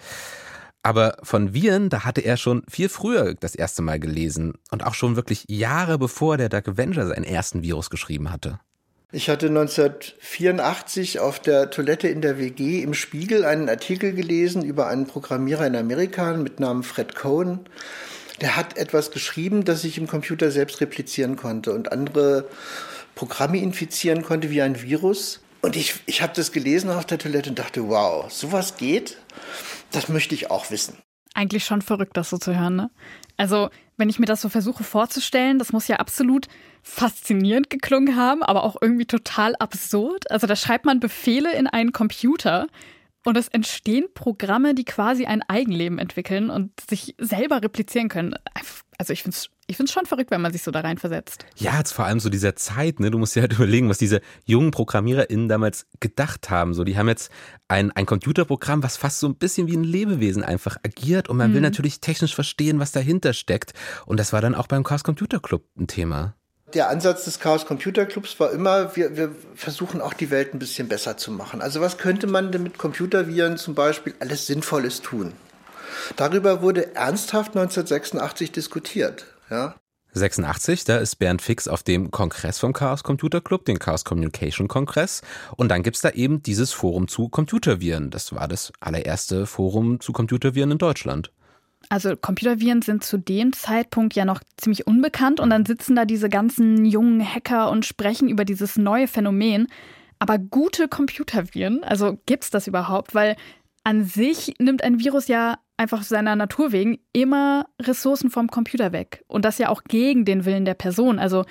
Aber von Viren, da hatte er schon viel früher das erste Mal gelesen und auch schon wirklich Jahre bevor der Dark Avenger seinen ersten Virus geschrieben hatte. Ich hatte 1984 auf der Toilette in der WG im Spiegel einen Artikel gelesen über einen Programmierer in Amerika mit Namen Fred Cohen. Der hat etwas geschrieben, das ich im Computer selbst replizieren konnte und andere Programme infizieren konnte wie ein Virus. Und ich, ich habe das gelesen auf der Toilette und dachte, wow, sowas geht? Das möchte ich auch wissen. Eigentlich schon verrückt, das so zu hören, ne? Also, wenn ich mir das so versuche vorzustellen, das muss ja absolut faszinierend geklungen haben, aber auch irgendwie total absurd. Also da schreibt man Befehle in einen Computer und es entstehen Programme, die quasi ein Eigenleben entwickeln und sich selber replizieren können. Also ich finde es ich find's schon verrückt, wenn man sich so da reinversetzt. Ja, jetzt vor allem so dieser Zeit, ne? Du musst dir halt überlegen, was diese jungen ProgrammiererInnen damals gedacht haben. So, die haben jetzt ein, ein Computerprogramm, was fast so ein bisschen wie ein Lebewesen einfach agiert und man mhm. will natürlich technisch verstehen, was dahinter steckt. Und das war dann auch beim Chaos Computer Club ein Thema. Der Ansatz des Chaos Computer Clubs war immer, wir, wir versuchen auch die Welt ein bisschen besser zu machen. Also was könnte man denn mit Computerviren zum Beispiel alles Sinnvolles tun? Darüber wurde ernsthaft 1986 diskutiert. Ja. 86, da ist Bernd Fix auf dem Kongress vom Chaos Computer Club, den Chaos Communication Kongress. Und dann gibt's da eben dieses Forum zu Computerviren. Das war das allererste Forum zu Computerviren in Deutschland. Also Computerviren sind zu dem Zeitpunkt ja noch ziemlich unbekannt und dann sitzen da diese ganzen jungen Hacker und sprechen über dieses neue Phänomen. Aber gute Computerviren, also gibt's das überhaupt? Weil an sich nimmt ein Virus ja einfach seiner Natur wegen immer Ressourcen vom Computer weg. Und das ja auch gegen den Willen der Person. Also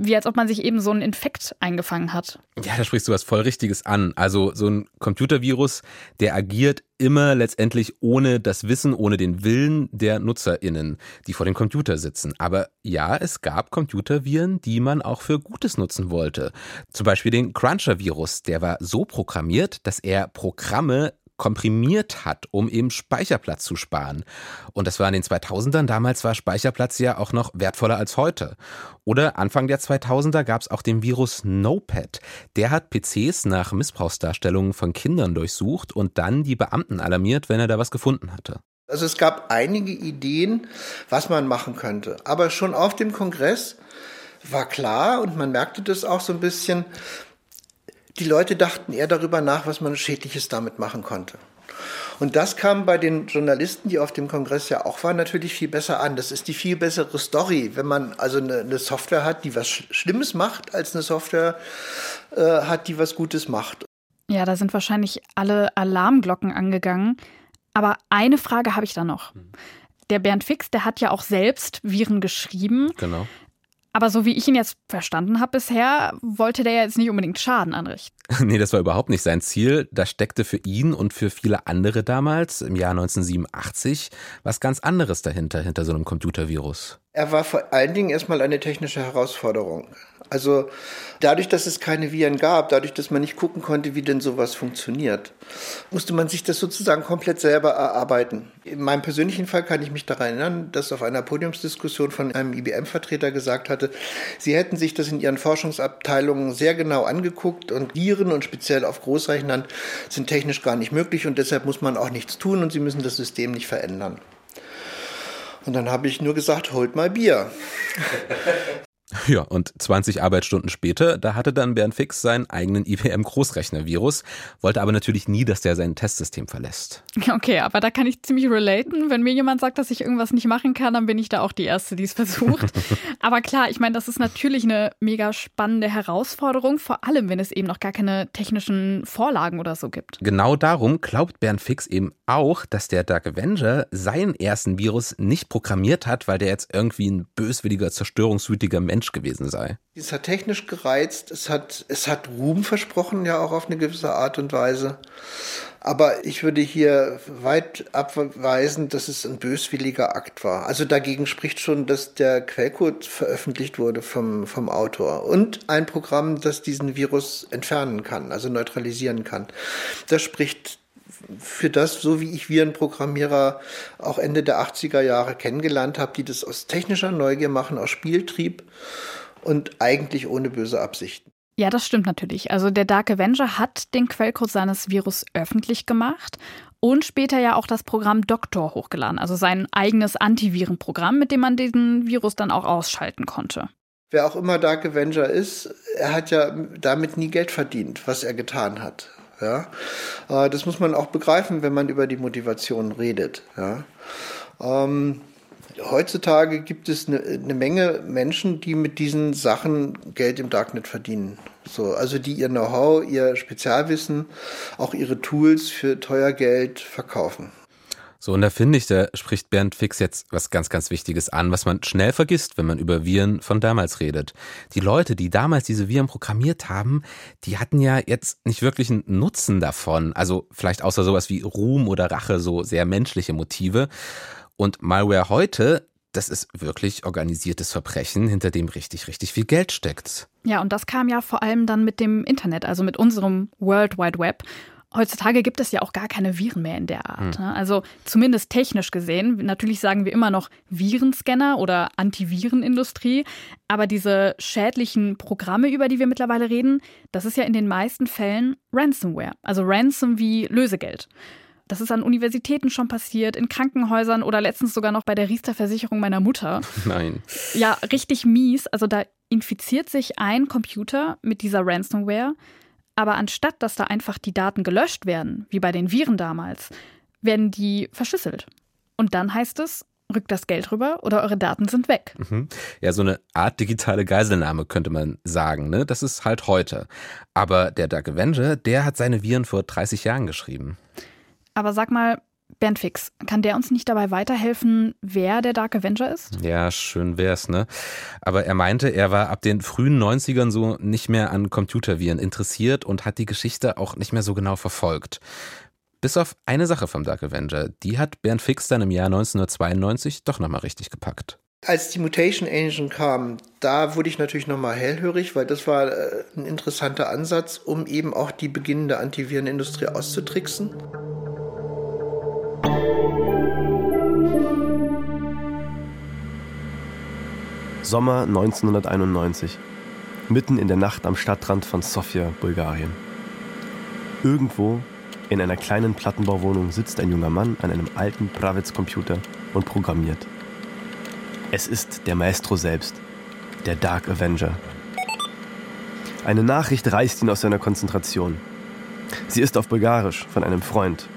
wie als ob man sich eben so einen Infekt eingefangen hat. Ja, da sprichst du was voll Richtiges an. Also so ein Computervirus, der agiert immer letztendlich ohne das Wissen, ohne den Willen der NutzerInnen, die vor dem Computer sitzen. Aber ja, es gab Computerviren, die man auch für Gutes nutzen wollte. Zum Beispiel den Cruncher-Virus, der war so programmiert, dass er Programme komprimiert hat, um eben Speicherplatz zu sparen. Und das war in den 2000ern. Damals war Speicherplatz ja auch noch wertvoller als heute. Oder Anfang der 2000er gab es auch den Virus NoPad. Der hat PCs nach Missbrauchsdarstellungen von Kindern durchsucht und dann die Beamten alarmiert, wenn er da was gefunden hatte. Also es gab einige Ideen, was man machen könnte. Aber schon auf dem Kongress war klar und man merkte das auch so ein bisschen, die Leute dachten eher darüber nach, was man Schädliches damit machen konnte. Und das kam bei den Journalisten, die auf dem Kongress ja auch waren, natürlich viel besser an. Das ist die viel bessere Story, wenn man also eine, eine Software hat, die was Schlimmes macht, als eine Software äh, hat, die was Gutes macht. Ja, da sind wahrscheinlich alle Alarmglocken angegangen. Aber eine Frage habe ich da noch. Der Bernd Fix, der hat ja auch selbst Viren geschrieben. Genau. Aber so wie ich ihn jetzt verstanden habe bisher, wollte der ja jetzt nicht unbedingt Schaden anrichten. nee, das war überhaupt nicht sein Ziel. Da steckte für ihn und für viele andere damals im Jahr 1987 was ganz anderes dahinter, hinter so einem Computervirus. Er war vor allen Dingen erstmal eine technische Herausforderung. Also dadurch, dass es keine Viren gab, dadurch, dass man nicht gucken konnte, wie denn sowas funktioniert, musste man sich das sozusagen komplett selber erarbeiten. In meinem persönlichen Fall kann ich mich daran erinnern, dass auf einer Podiumsdiskussion von einem IBM-Vertreter gesagt hatte, sie hätten sich das in ihren Forschungsabteilungen sehr genau angeguckt und Viren und speziell auf Großrechnern sind technisch gar nicht möglich und deshalb muss man auch nichts tun und sie müssen das System nicht verändern. Und dann habe ich nur gesagt, holt mal Bier. Ja, und 20 Arbeitsstunden später, da hatte dann Bernd Fix seinen eigenen IBM-Großrechner-Virus, wollte aber natürlich nie, dass der sein Testsystem verlässt. Okay, aber da kann ich ziemlich relaten. Wenn mir jemand sagt, dass ich irgendwas nicht machen kann, dann bin ich da auch die Erste, die es versucht. aber klar, ich meine, das ist natürlich eine mega spannende Herausforderung, vor allem, wenn es eben noch gar keine technischen Vorlagen oder so gibt. Genau darum glaubt Bernd Fix eben auch, dass der Dark Avenger seinen ersten Virus nicht programmiert hat, weil der jetzt irgendwie ein böswilliger, zerstörungswütiger Mensch Mensch gewesen sei. Es hat technisch gereizt, es hat, es hat Ruhm versprochen, ja auch auf eine gewisse Art und Weise. Aber ich würde hier weit abweisen, dass es ein böswilliger Akt war. Also dagegen spricht schon, dass der Quellcode veröffentlicht wurde vom, vom Autor und ein Programm, das diesen Virus entfernen kann, also neutralisieren kann. Das spricht für das, so wie ich Virenprogrammierer auch Ende der 80er Jahre kennengelernt habe, die das aus technischer Neugier machen, aus Spieltrieb und eigentlich ohne böse Absichten. Ja, das stimmt natürlich. Also der Dark Avenger hat den Quellcode seines Virus öffentlich gemacht und später ja auch das Programm Doctor hochgeladen, also sein eigenes Antivirenprogramm, mit dem man diesen Virus dann auch ausschalten konnte. Wer auch immer Dark Avenger ist, er hat ja damit nie Geld verdient, was er getan hat. Ja? Äh, das muss man auch begreifen, wenn man über die Motivation redet. Ja? Ähm, heutzutage gibt es eine, eine, Menge Menschen, die mit diesen Sachen Geld im Darknet verdienen. So, also die ihr Know-how, ihr Spezialwissen, auch ihre Tools für teuer Geld verkaufen. So, und da finde ich, da spricht Bernd Fix jetzt was ganz, ganz Wichtiges an, was man schnell vergisst, wenn man über Viren von damals redet. Die Leute, die damals diese Viren programmiert haben, die hatten ja jetzt nicht wirklich einen Nutzen davon. Also vielleicht außer sowas wie Ruhm oder Rache, so sehr menschliche Motive. Und Malware heute, das ist wirklich organisiertes Verbrechen, hinter dem richtig, richtig viel Geld steckt. Ja, und das kam ja vor allem dann mit dem Internet, also mit unserem World Wide Web. Heutzutage gibt es ja auch gar keine Viren mehr in der Art. Hm. Also zumindest technisch gesehen. Natürlich sagen wir immer noch Virenscanner oder Antivirenindustrie. Aber diese schädlichen Programme, über die wir mittlerweile reden, das ist ja in den meisten Fällen Ransomware. Also Ransom wie Lösegeld. Das ist an Universitäten schon passiert, in Krankenhäusern oder letztens sogar noch bei der Riester-Versicherung meiner Mutter. Nein. Ja, richtig mies. Also da infiziert sich ein Computer mit dieser Ransomware aber anstatt dass da einfach die Daten gelöscht werden, wie bei den Viren damals, werden die verschlüsselt. Und dann heißt es, rückt das Geld rüber oder eure Daten sind weg. Mhm. Ja, so eine Art digitale Geiselnahme könnte man sagen. Ne? Das ist halt heute. Aber der Dark Avenger, der hat seine Viren vor 30 Jahren geschrieben. Aber sag mal, Bernd Fix, kann der uns nicht dabei weiterhelfen, wer der Dark Avenger ist? Ja, schön wär's, ne? Aber er meinte, er war ab den frühen 90ern so nicht mehr an Computerviren interessiert und hat die Geschichte auch nicht mehr so genau verfolgt. Bis auf eine Sache vom Dark Avenger, die hat Bernd Fix dann im Jahr 1992 doch nochmal richtig gepackt. Als die Mutation Engine kam, da wurde ich natürlich nochmal hellhörig, weil das war äh, ein interessanter Ansatz, um eben auch die beginnende Antivirenindustrie auszutricksen. Sommer 1991. Mitten in der Nacht am Stadtrand von Sofia, Bulgarien. Irgendwo in einer kleinen Plattenbauwohnung sitzt ein junger Mann an einem alten Pravets-Computer und programmiert. Es ist der Maestro selbst, der Dark Avenger. Eine Nachricht reißt ihn aus seiner Konzentration. Sie ist auf Bulgarisch von einem Freund.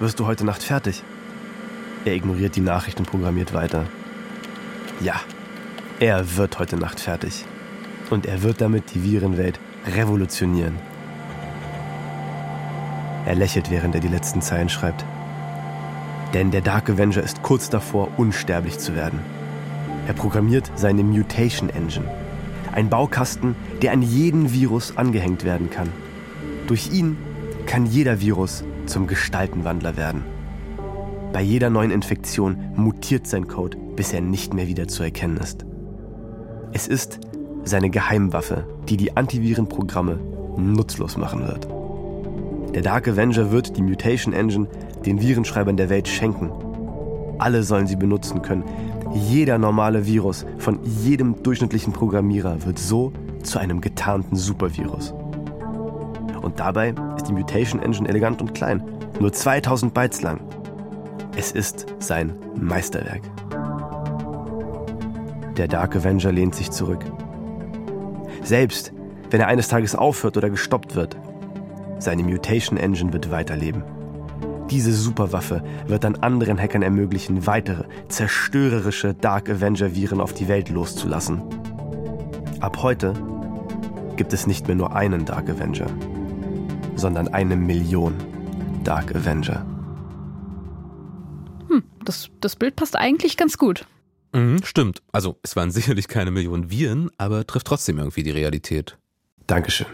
Wirst du heute Nacht fertig? Er ignoriert die Nachricht und programmiert weiter. Ja, er wird heute Nacht fertig. Und er wird damit die Virenwelt revolutionieren. Er lächelt, während er die letzten Zeilen schreibt. Denn der Dark Avenger ist kurz davor, unsterblich zu werden. Er programmiert seine Mutation Engine. Ein Baukasten, der an jeden Virus angehängt werden kann. Durch ihn kann jeder Virus zum Gestaltenwandler werden. Bei jeder neuen Infektion mutiert sein Code, bis er nicht mehr wieder zu erkennen ist. Es ist seine Geheimwaffe, die die Antivirenprogramme nutzlos machen wird. Der Dark Avenger wird die Mutation Engine den Virenschreibern der Welt schenken. Alle sollen sie benutzen können. Jeder normale Virus von jedem durchschnittlichen Programmierer wird so zu einem getarnten Supervirus. Und dabei ist die Mutation Engine elegant und klein, nur 2000 Bytes lang. Es ist sein Meisterwerk. Der Dark Avenger lehnt sich zurück. Selbst wenn er eines Tages aufhört oder gestoppt wird, seine Mutation Engine wird weiterleben. Diese Superwaffe wird dann anderen Hackern ermöglichen, weitere zerstörerische Dark Avenger Viren auf die Welt loszulassen. Ab heute gibt es nicht mehr nur einen Dark Avenger, sondern eine Million Dark Avenger. Das, das Bild passt eigentlich ganz gut. Mhm, stimmt. Also es waren sicherlich keine Millionen Viren, aber trifft trotzdem irgendwie die Realität. Dankeschön.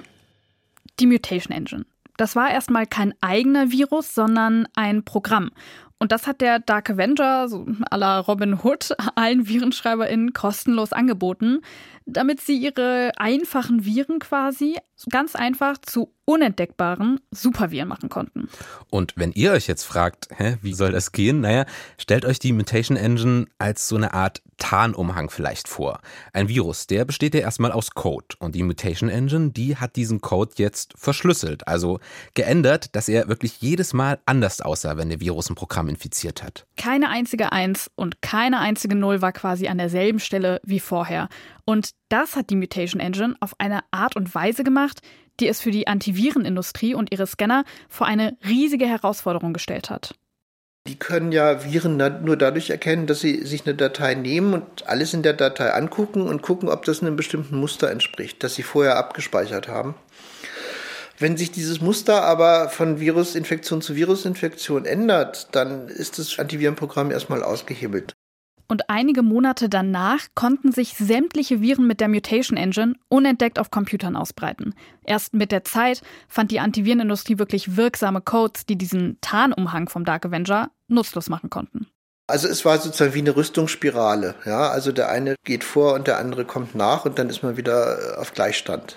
Die Mutation Engine. Das war erstmal kein eigener Virus, sondern ein Programm. Und das hat der Dark Avenger, so à la Robin Hood, allen VirenschreiberInnen kostenlos angeboten, damit sie ihre einfachen Viren quasi ganz einfach zu unentdeckbaren Superviren machen konnten. Und wenn ihr euch jetzt fragt, hä, wie soll das gehen? Naja, stellt euch die Mutation Engine als so eine Art Tarnumhang vielleicht vor. Ein Virus, der besteht ja erstmal aus Code. Und die Mutation Engine, die hat diesen Code jetzt verschlüsselt, also geändert, dass er wirklich jedes Mal anders aussah, wenn der Virus ein Programm infiziert hat. Keine einzige Eins und keine einzige Null war quasi an derselben Stelle wie vorher. Und das hat die Mutation Engine auf eine Art und Weise gemacht, die es für die Antivirenindustrie und ihre Scanner vor eine riesige Herausforderung gestellt hat. Die können ja Viren nur dadurch erkennen, dass sie sich eine Datei nehmen und alles in der Datei angucken und gucken, ob das einem bestimmten Muster entspricht, das sie vorher abgespeichert haben. Wenn sich dieses Muster aber von Virusinfektion zu Virusinfektion ändert, dann ist das Antivirenprogramm erstmal ausgehebelt und einige Monate danach konnten sich sämtliche Viren mit der Mutation Engine unentdeckt auf Computern ausbreiten. Erst mit der Zeit fand die Antivirenindustrie wirklich wirksame Codes, die diesen Tarnumhang vom Dark Avenger nutzlos machen konnten. Also es war sozusagen wie eine Rüstungsspirale. Ja, also der eine geht vor und der andere kommt nach und dann ist man wieder auf Gleichstand.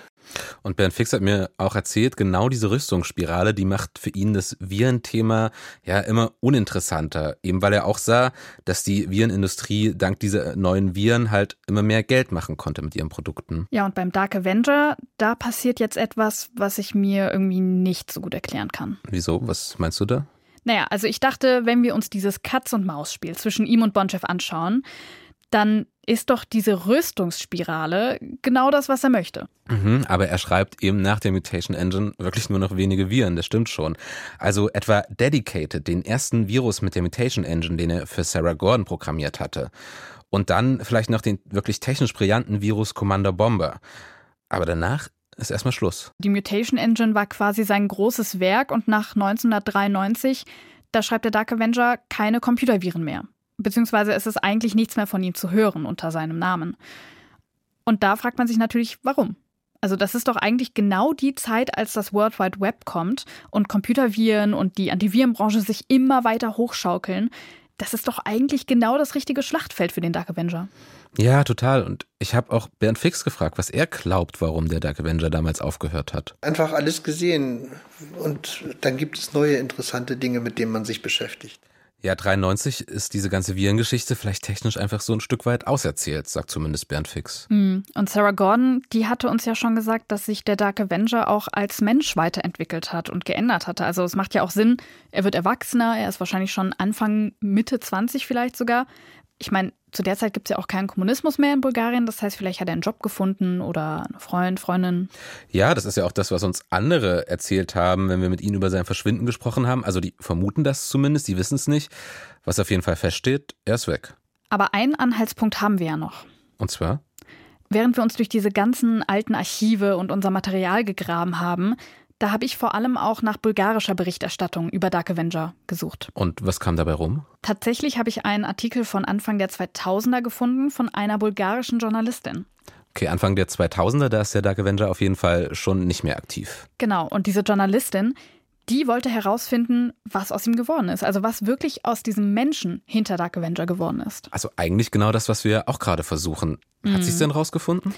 Und Bernd Fix hat mir auch erzählt, genau diese Rüstungsspirale, die macht für ihn das Virenthema ja immer uninteressanter. Eben weil er auch sah, dass die Virenindustrie dank dieser neuen Viren halt immer mehr Geld machen konnte mit ihren Produkten. Ja, und beim Dark Avenger, da passiert jetzt etwas, was ich mir irgendwie nicht so gut erklären kann. Wieso? Was meinst du da? Naja, also ich dachte, wenn wir uns dieses Katz-und-Maus-Spiel zwischen ihm und Bonchev anschauen, dann ist doch diese Rüstungsspirale genau das, was er möchte. Mhm, aber er schreibt eben nach der Mutation Engine wirklich nur noch wenige Viren, das stimmt schon. Also etwa Dedicated, den ersten Virus mit der Mutation Engine, den er für Sarah Gordon programmiert hatte. Und dann vielleicht noch den wirklich technisch brillanten Virus Commander Bomber. Aber danach ist erstmal Schluss. Die Mutation Engine war quasi sein großes Werk und nach 1993, da schreibt der Dark Avenger keine Computerviren mehr. Beziehungsweise es ist eigentlich nichts mehr von ihm zu hören unter seinem Namen. Und da fragt man sich natürlich, warum? Also das ist doch eigentlich genau die Zeit, als das World Wide Web kommt und Computerviren und die Antivirenbranche sich immer weiter hochschaukeln. Das ist doch eigentlich genau das richtige Schlachtfeld für den Dark Avenger. Ja, total. Und ich habe auch Bernd Fix gefragt, was er glaubt, warum der Dark Avenger damals aufgehört hat. Einfach alles gesehen. Und dann gibt es neue interessante Dinge, mit denen man sich beschäftigt. Ja, 93 ist diese ganze Virengeschichte vielleicht technisch einfach so ein Stück weit auserzählt, sagt zumindest Bernd Fix. Hm. Und Sarah Gordon, die hatte uns ja schon gesagt, dass sich der Dark Avenger auch als Mensch weiterentwickelt hat und geändert hatte. Also es macht ja auch Sinn, er wird erwachsener, er ist wahrscheinlich schon Anfang, Mitte 20 vielleicht sogar. Ich meine, zu der Zeit gibt es ja auch keinen Kommunismus mehr in Bulgarien. Das heißt, vielleicht hat er einen Job gefunden oder einen Freund, Freundin. Ja, das ist ja auch das, was uns andere erzählt haben, wenn wir mit ihnen über sein Verschwinden gesprochen haben. Also die vermuten das zumindest, die wissen es nicht. Was auf jeden Fall feststeht, er ist weg. Aber einen Anhaltspunkt haben wir ja noch. Und zwar? Während wir uns durch diese ganzen alten Archive und unser Material gegraben haben, da habe ich vor allem auch nach bulgarischer Berichterstattung über Dark Avenger gesucht. Und was kam dabei rum? Tatsächlich habe ich einen Artikel von Anfang der 2000er gefunden von einer bulgarischen Journalistin. Okay, Anfang der 2000er, da ist der Dark Avenger auf jeden Fall schon nicht mehr aktiv. Genau, und diese Journalistin, die wollte herausfinden, was aus ihm geworden ist. Also was wirklich aus diesem Menschen hinter Dark Avenger geworden ist. Also eigentlich genau das, was wir auch gerade versuchen. Hat mhm. sie es denn rausgefunden?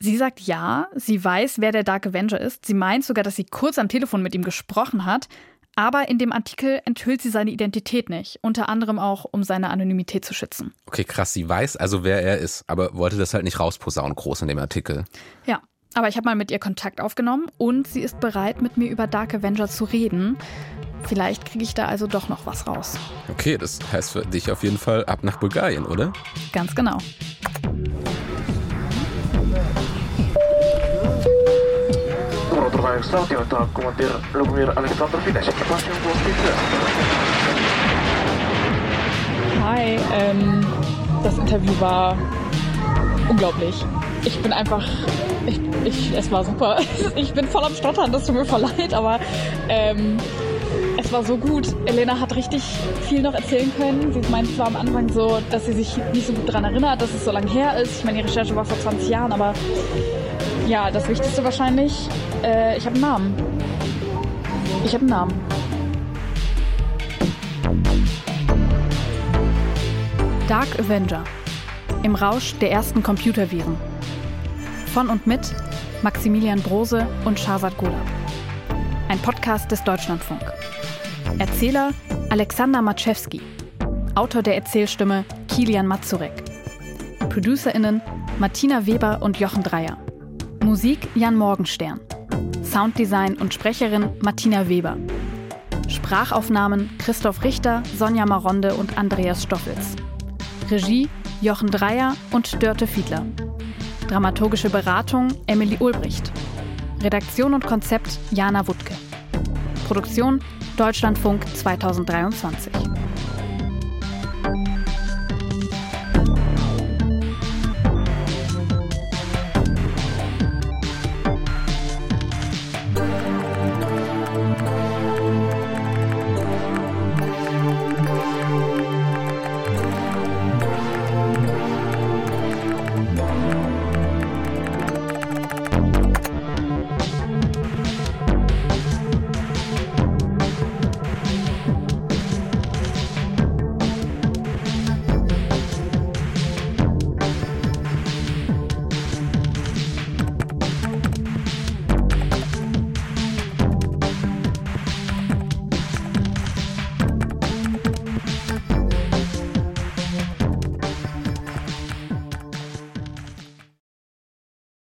Sie sagt ja, sie weiß, wer der Dark Avenger ist. Sie meint sogar, dass sie kurz am Telefon mit ihm gesprochen hat. Aber in dem Artikel enthüllt sie seine Identität nicht. Unter anderem auch, um seine Anonymität zu schützen. Okay, krass. Sie weiß also, wer er ist, aber wollte das halt nicht rausposaunen groß in dem Artikel. Ja, aber ich habe mal mit ihr Kontakt aufgenommen und sie ist bereit, mit mir über Dark Avenger zu reden. Vielleicht kriege ich da also doch noch was raus. Okay, das heißt für dich auf jeden Fall ab nach Bulgarien, oder? Ganz genau. Kommandeur Lubomir Alexander Hi, ähm, das Interview war unglaublich. Ich bin einfach, ich, ich, es war super. Ich bin voll am Stottern, das tut mir voll leid, aber ähm, es war so gut. Elena hat richtig viel noch erzählen können. Sie meinte zwar am Anfang so, dass sie sich nicht so gut daran erinnert, dass es so lange her ist. Ich meine, die Recherche war vor 20 Jahren, aber ja, das Wichtigste wahrscheinlich, äh, ich habe einen Namen. Ich habe einen Namen. Dark Avenger. Im Rausch der ersten Computerviren. Von und mit Maximilian Brose und Shahzad Gula. Ein Podcast des Deutschlandfunk. Erzähler Alexander Maczewski. Autor der Erzählstimme Kilian Mazurek. ProducerInnen Martina Weber und Jochen Dreier. Musik Jan Morgenstern. Sounddesign und Sprecherin Martina Weber. Sprachaufnahmen Christoph Richter, Sonja Maronde und Andreas Stoffels. Regie Jochen Dreier und Dörte Fiedler. Dramaturgische Beratung Emily Ulbricht. Redaktion und Konzept Jana Wuttke. Produktion Deutschlandfunk 2023.